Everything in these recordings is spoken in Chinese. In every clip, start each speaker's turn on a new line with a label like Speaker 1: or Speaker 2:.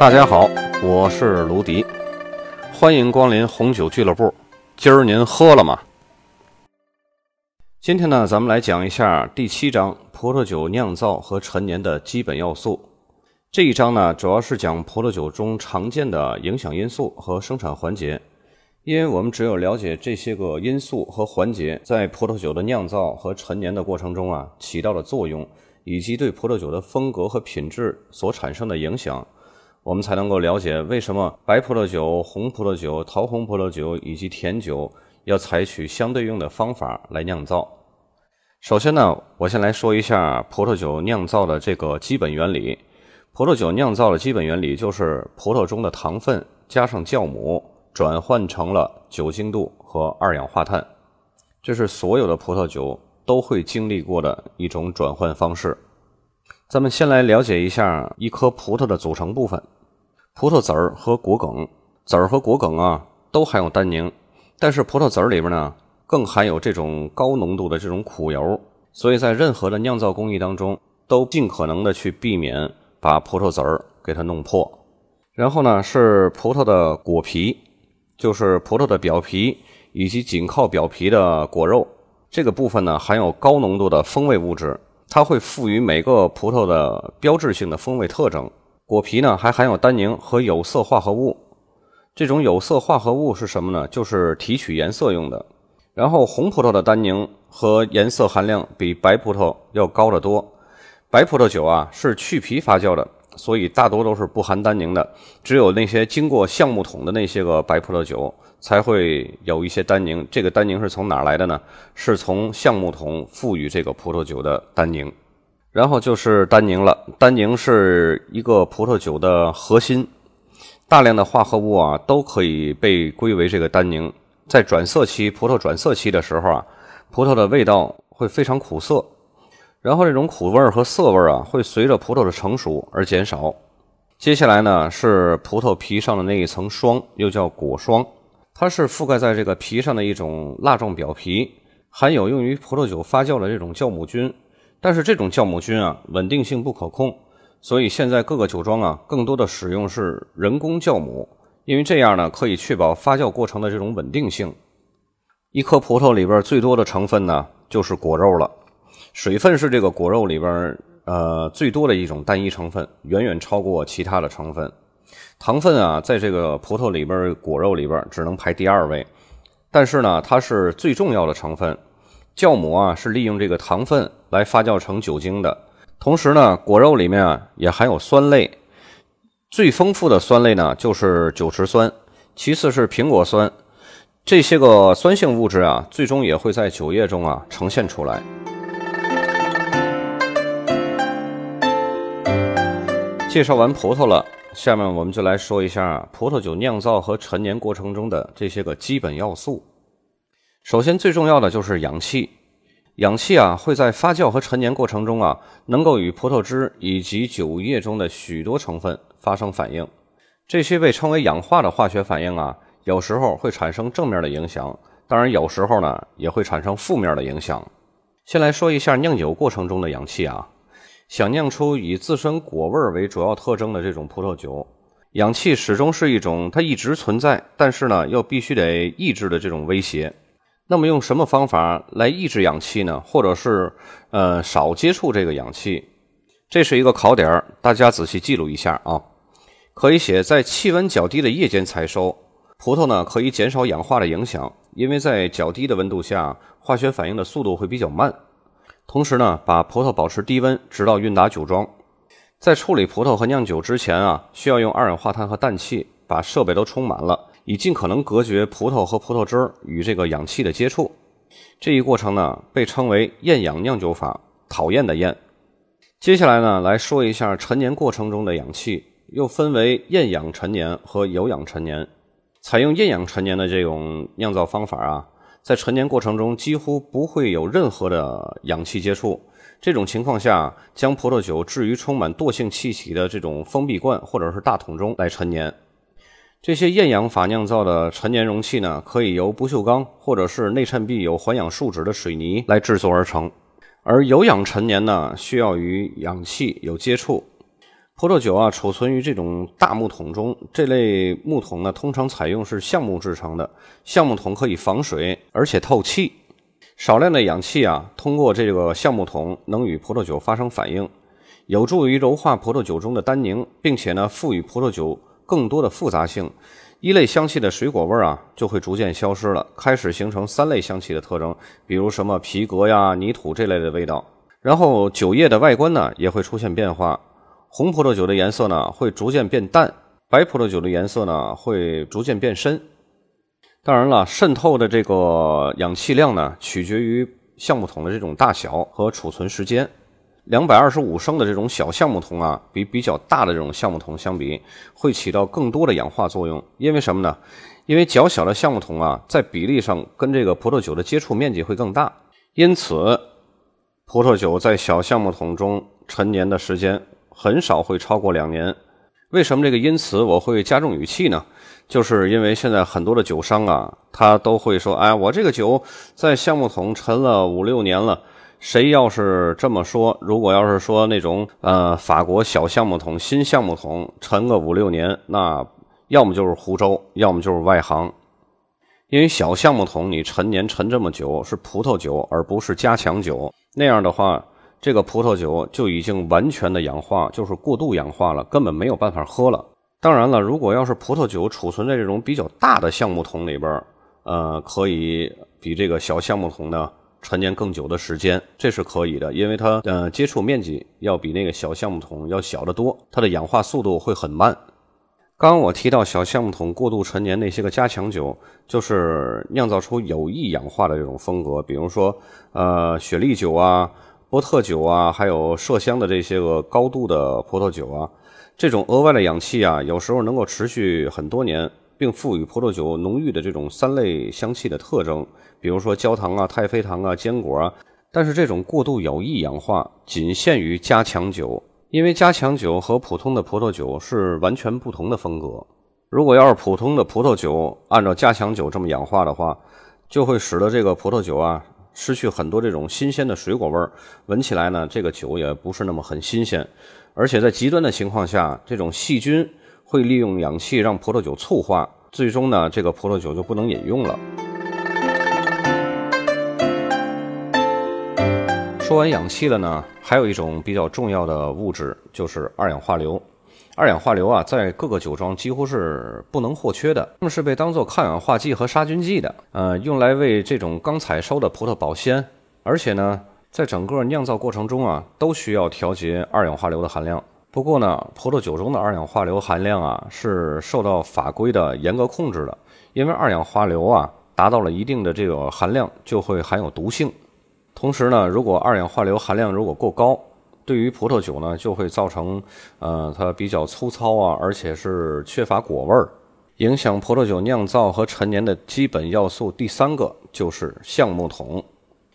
Speaker 1: 大家好，我是卢迪，欢迎光临红酒俱乐部。今儿您喝了吗？今天呢，咱们来讲一下第七章葡萄酒酿造和陈年的基本要素。这一章呢，主要是讲葡萄酒中常见的影响因素和生产环节。因为我们只有了解这些个因素和环节在葡萄酒的酿造和陈年的过程中啊起到的作用，以及对葡萄酒的风格和品质所产生的影响，我们才能够了解为什么白葡萄酒、红葡萄酒、桃红葡萄酒以及甜酒要采取相对应的方法来酿造。首先呢，我先来说一下葡萄酒酿造的这个基本原理。葡萄酒酿造的基本原理就是葡萄中的糖分加上酵母。转换成了酒精度和二氧化碳，这是所有的葡萄酒都会经历过的一种转换方式。咱们先来了解一下一颗葡萄的组成部分：葡萄籽儿和果梗。籽儿和果梗啊都含有单宁，但是葡萄籽儿里边呢更含有这种高浓度的这种苦油，所以在任何的酿造工艺当中都尽可能的去避免把葡萄籽儿给它弄破。然后呢是葡萄的果皮。就是葡萄的表皮以及紧靠表皮的果肉，这个部分呢含有高浓度的风味物质，它会赋予每个葡萄的标志性的风味特征。果皮呢还含有单宁和有色化合物，这种有色化合物是什么呢？就是提取颜色用的。然后红葡萄的单宁和颜色含量比白葡萄要高得多。白葡萄酒啊是去皮发酵的。所以大多都是不含单宁的，只有那些经过橡木桶的那些个白葡萄酒才会有一些单宁。这个单宁是从哪来的呢？是从橡木桶赋予这个葡萄酒的单宁。然后就是单宁了，单宁是一个葡萄酒的核心，大量的化合物啊都可以被归为这个单宁。在转色期，葡萄转色期的时候啊，葡萄的味道会非常苦涩。然后这种苦味儿和涩味儿啊，会随着葡萄的成熟而减少。接下来呢，是葡萄皮上的那一层霜，又叫果霜，它是覆盖在这个皮上的一种蜡状表皮，含有用于葡萄酒发酵的这种酵母菌。但是这种酵母菌啊，稳定性不可控，所以现在各个酒庄啊，更多的使用是人工酵母，因为这样呢，可以确保发酵过程的这种稳定性。一颗葡萄里边最多的成分呢，就是果肉了。水分是这个果肉里边呃最多的一种单一成分，远远超过其他的成分。糖分啊，在这个葡萄里边果肉里边只能排第二位，但是呢，它是最重要的成分。酵母啊是利用这个糖分来发酵成酒精的。同时呢，果肉里面啊也含有酸类，最丰富的酸类呢就是酒池酸，其次是苹果酸。这些个酸性物质啊，最终也会在酒液中啊呈现出来。介绍完葡萄了，下面我们就来说一下葡萄酒酿造和陈年过程中的这些个基本要素。首先，最重要的就是氧气。氧气啊，会在发酵和陈年过程中啊，能够与葡萄汁以及酒液中的许多成分发生反应。这些被称为氧化的化学反应啊，有时候会产生正面的影响，当然有时候呢，也会产生负面的影响。先来说一下酿酒过程中的氧气啊。想酿出以自身果味为主要特征的这种葡萄酒，氧气始终是一种它一直存在，但是呢又必须得抑制的这种威胁。那么用什么方法来抑制氧气呢？或者是呃少接触这个氧气？这是一个考点，大家仔细记录一下啊。可以写在气温较低的夜间采收，葡萄呢可以减少氧化的影响，因为在较低的温度下，化学反应的速度会比较慢。同时呢，把葡萄保持低温，直到运达酒庄。在处理葡萄和酿酒之前啊，需要用二氧化碳和氮气把设备都充满了，以尽可能隔绝葡萄和葡萄汁儿与这个氧气的接触。这一过程呢，被称为厌氧酿酒法，讨厌的厌。接下来呢，来说一下陈年过程中的氧气，又分为厌氧陈年和有氧陈年。采用厌氧陈年的这种酿造方法啊。在陈年过程中，几乎不会有任何的氧气接触。这种情况下，将葡萄酒置于充满惰性气体的这种封闭罐或者是大桶中来陈年。这些厌氧法酿造的陈年容器呢，可以由不锈钢或者是内衬壁有环氧树脂的水泥来制作而成。而有氧陈年呢，需要与氧气有接触。葡萄酒啊，储存于这种大木桶中。这类木桶呢，通常采用是橡木制成的。橡木桶可以防水，而且透气。少量的氧气啊，通过这个橡木桶能与葡萄酒发生反应，有助于柔化葡萄酒中的单宁，并且呢，赋予葡萄酒更多的复杂性。一类香气的水果味儿啊，就会逐渐消失了，开始形成三类香气的特征，比如什么皮革呀、泥土这类的味道。然后酒液的外观呢，也会出现变化。红葡萄酒的颜色呢会逐渐变淡，白葡萄酒的颜色呢会逐渐变深。当然了，渗透的这个氧气量呢取决于橡木桶的这种大小和储存时间。两百二十五升的这种小橡木桶啊，比比较大的这种橡木桶相比，会起到更多的氧化作用。因为什么呢？因为较小的橡木桶啊，在比例上跟这个葡萄酒的接触面积会更大，因此葡萄酒在小橡木桶中陈年的时间。很少会超过两年，为什么这个因此我会加重语气呢？就是因为现在很多的酒商啊，他都会说：“哎，我这个酒在橡木桶陈了五六年了。”谁要是这么说，如果要是说那种呃法国小橡木桶、新橡木桶陈个五六年，那要么就是湖州，要么就是外行。因为小橡木桶你陈年陈这么久是葡萄酒，而不是加强酒，那样的话。这个葡萄酒就已经完全的氧化，就是过度氧化了，根本没有办法喝了。当然了，如果要是葡萄酒储存在这种比较大的橡木桶里边，呃，可以比这个小橡木桶呢陈年更久的时间，这是可以的，因为它呃接触面积要比那个小橡木桶要小得多，它的氧化速度会很慢。刚刚我提到小橡木桶过度陈年那些个加强酒，就是酿造出有意氧化的这种风格，比如说呃雪莉酒啊。波特酒啊，还有麝香的这些个高度的葡萄酒啊，这种额外的氧气啊，有时候能够持续很多年，并赋予葡萄酒浓郁的这种三类香气的特征，比如说焦糖啊、太妃糖啊、坚果啊。但是这种过度有意氧化仅限于加强酒，因为加强酒和普通的葡萄酒是完全不同的风格。如果要是普通的葡萄酒按照加强酒这么氧化的话，就会使得这个葡萄酒啊。失去很多这种新鲜的水果味儿，闻起来呢，这个酒也不是那么很新鲜，而且在极端的情况下，这种细菌会利用氧气让葡萄酒醋化，最终呢，这个葡萄酒就不能饮用了。说完氧气了呢，还有一种比较重要的物质，就是二氧化硫。二氧化硫啊，在各个酒庄几乎是不能或缺的。它们是被当做抗氧化剂和杀菌剂的，呃，用来为这种刚采收的葡萄保鲜。而且呢，在整个酿造过程中啊，都需要调节二氧化硫的含量。不过呢，葡萄酒中的二氧化硫含量啊，是受到法规的严格控制的。因为二氧化硫啊，达到了一定的这个含量，就会含有毒性。同时呢，如果二氧化硫含量如果过高，对于葡萄酒呢，就会造成，呃，它比较粗糙啊，而且是缺乏果味儿，影响葡萄酒酿造和陈年的基本要素。第三个就是橡木桶，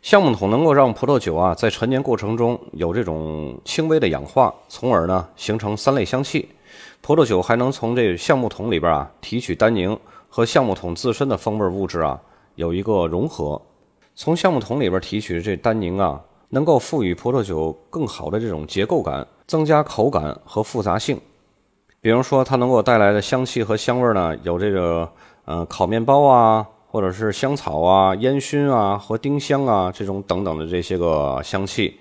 Speaker 1: 橡木桶能够让葡萄酒啊在陈年过程中有这种轻微的氧化，从而呢形成三类香气。葡萄酒还能从这橡木桶里边啊提取单宁和橡木桶自身的风味物质啊有一个融合，从橡木桶里边提取这单宁啊。能够赋予葡萄酒更好的这种结构感，增加口感和复杂性。比如说，它能够带来的香气和香味呢，有这个呃烤面包啊，或者是香草啊、烟熏啊和丁香啊这种等等的这些个香气。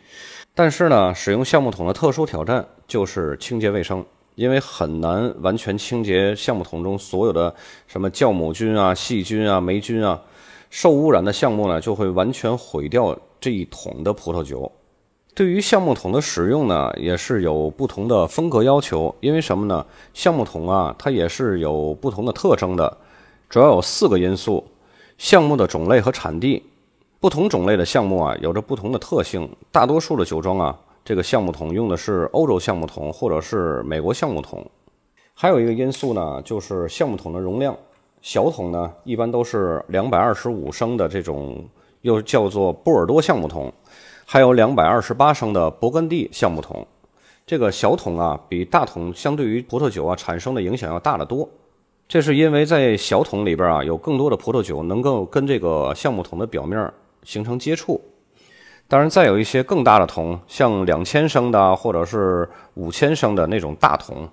Speaker 1: 但是呢，使用橡木桶的特殊挑战就是清洁卫生，因为很难完全清洁橡木桶中所有的什么酵母菌啊、细菌啊、霉菌啊。受污染的橡木呢，就会完全毁掉。这一桶的葡萄酒，对于橡木桶的使用呢，也是有不同的风格要求。因为什么呢？橡木桶啊，它也是有不同的特征的，主要有四个因素：项目的种类和产地。不同种类的项目啊，有着不同的特性。大多数的酒庄啊，这个橡木桶用的是欧洲橡木桶或者是美国橡木桶。还有一个因素呢，就是橡木桶的容量。小桶呢，一般都是两百二十五升的这种。又叫做波尔多橡木桶，还有两百二十八升的勃艮第橡木桶。这个小桶啊，比大桶相对于葡萄酒啊产生的影响要大得多。这是因为在小桶里边啊，有更多的葡萄酒能够跟这个橡木桶的表面形成接触。当然，再有一些更大的桶，像两千升的或者是五千升的那种大桶。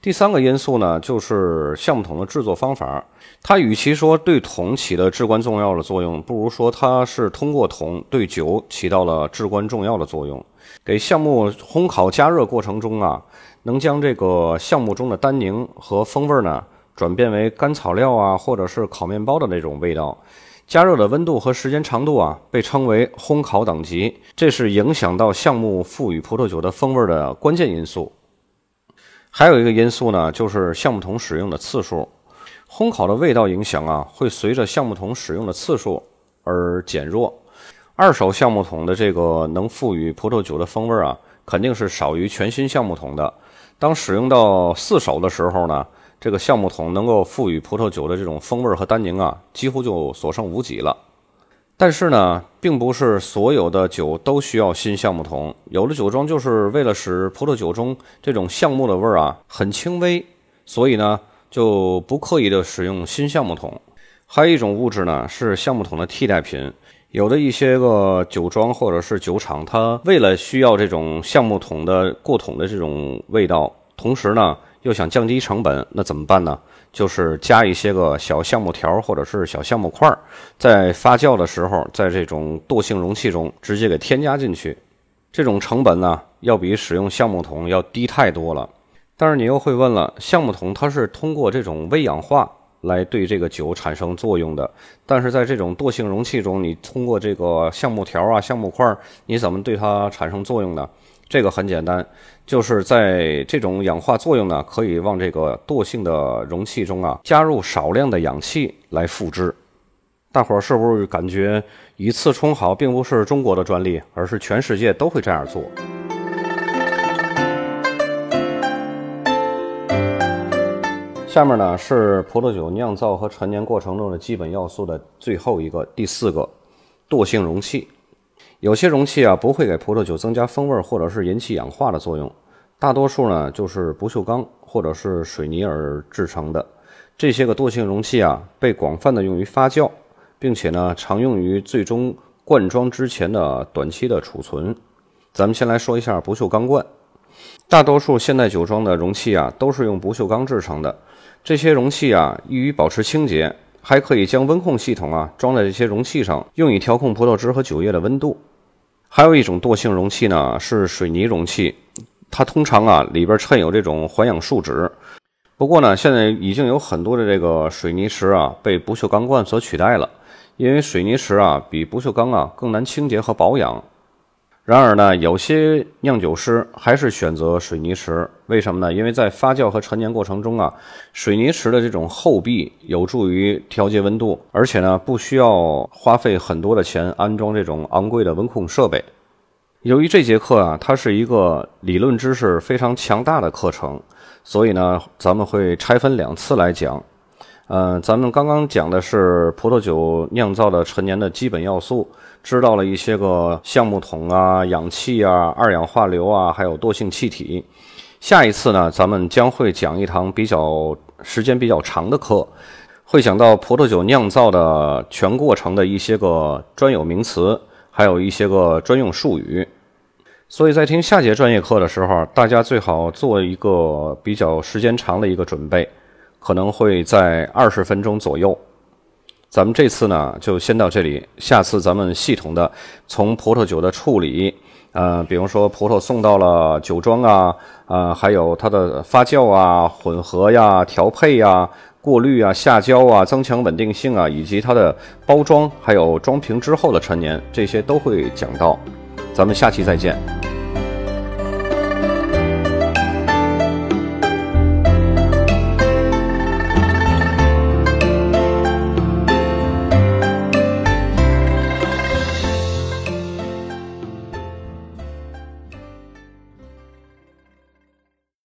Speaker 1: 第三个因素呢，就是橡木桶的制作方法。它与其说对桶起的至关重要的作用，不如说它是通过桶对酒起到了至关重要的作用。给橡木烘烤加热过程中啊，能将这个橡木中的单宁和风味呢，转变为干草料啊，或者是烤面包的那种味道。加热的温度和时间长度啊，被称为烘烤等级，这是影响到橡木赋予葡萄酒的风味的关键因素。还有一个因素呢，就是橡木桶使用的次数。烘烤的味道影响啊，会随着橡木桶使用的次数而减弱。二手橡木桶的这个能赋予葡萄酒的风味啊，肯定是少于全新橡木桶的。当使用到四手的时候呢？这个橡木桶能够赋予葡萄酒的这种风味和单宁啊，几乎就所剩无几了。但是呢，并不是所有的酒都需要新橡木桶，有的酒庄就是为了使葡萄酒中这种橡木的味儿啊很轻微，所以呢就不刻意的使用新橡木桶。还有一种物质呢是橡木桶的替代品，有的一些个酒庄或者是酒厂，它为了需要这种橡木桶的过桶的这种味道，同时呢。又想降低成本，那怎么办呢？就是加一些个小橡木条或者是小橡木块，在发酵的时候，在这种惰性容器中直接给添加进去。这种成本呢，要比使用橡木桶要低太多了。但是你又会问了，橡木桶它是通过这种微氧化来对这个酒产生作用的，但是在这种惰性容器中，你通过这个橡木条啊、橡木块，你怎么对它产生作用呢？这个很简单，就是在这种氧化作用呢，可以往这个惰性的容器中啊加入少量的氧气来复制。大伙儿是不是感觉以次充好并不是中国的专利，而是全世界都会这样做？下面呢是葡萄酒酿造和陈年过程中的基本要素的最后一个第四个惰性容器。有些容器啊不会给葡萄酒增加风味或者是引起氧化的作用，大多数呢就是不锈钢或者是水泥而制成的。这些个惰性容器啊被广泛的用于发酵，并且呢常用于最终灌装之前的短期的储存。咱们先来说一下不锈钢罐。大多数现代酒庄的容器啊都是用不锈钢制成的。这些容器啊易于保持清洁，还可以将温控系统啊装在这些容器上，用以调控葡萄汁和酒液的温度。还有一种惰性容器呢，是水泥容器，它通常啊里边衬有这种环氧树脂。不过呢，现在已经有很多的这个水泥池啊被不锈钢罐所取代了，因为水泥池啊比不锈钢啊更难清洁和保养。然而呢，有些酿酒师还是选择水泥池，为什么呢？因为在发酵和陈年过程中啊，水泥池的这种厚壁有助于调节温度，而且呢，不需要花费很多的钱安装这种昂贵的温控设备。由于这节课啊，它是一个理论知识非常强大的课程，所以呢，咱们会拆分两次来讲。嗯，咱们刚刚讲的是葡萄酒酿造的陈年的基本要素，知道了一些个橡木桶啊、氧气啊、二氧化硫啊，还有惰性气体。下一次呢，咱们将会讲一堂比较时间比较长的课，会讲到葡萄酒酿造的全过程的一些个专有名词，还有一些个专用术语。所以在听下节专业课的时候，大家最好做一个比较时间长的一个准备。可能会在二十分钟左右。咱们这次呢就先到这里，下次咱们系统的从葡萄酒的处理，呃，比方说葡萄送到了酒庄啊，呃，还有它的发酵啊、混合呀、调配呀、过滤啊、下胶啊、增强稳定性啊，以及它的包装，还有装瓶之后的陈年，这些都会讲到。咱们下期再见。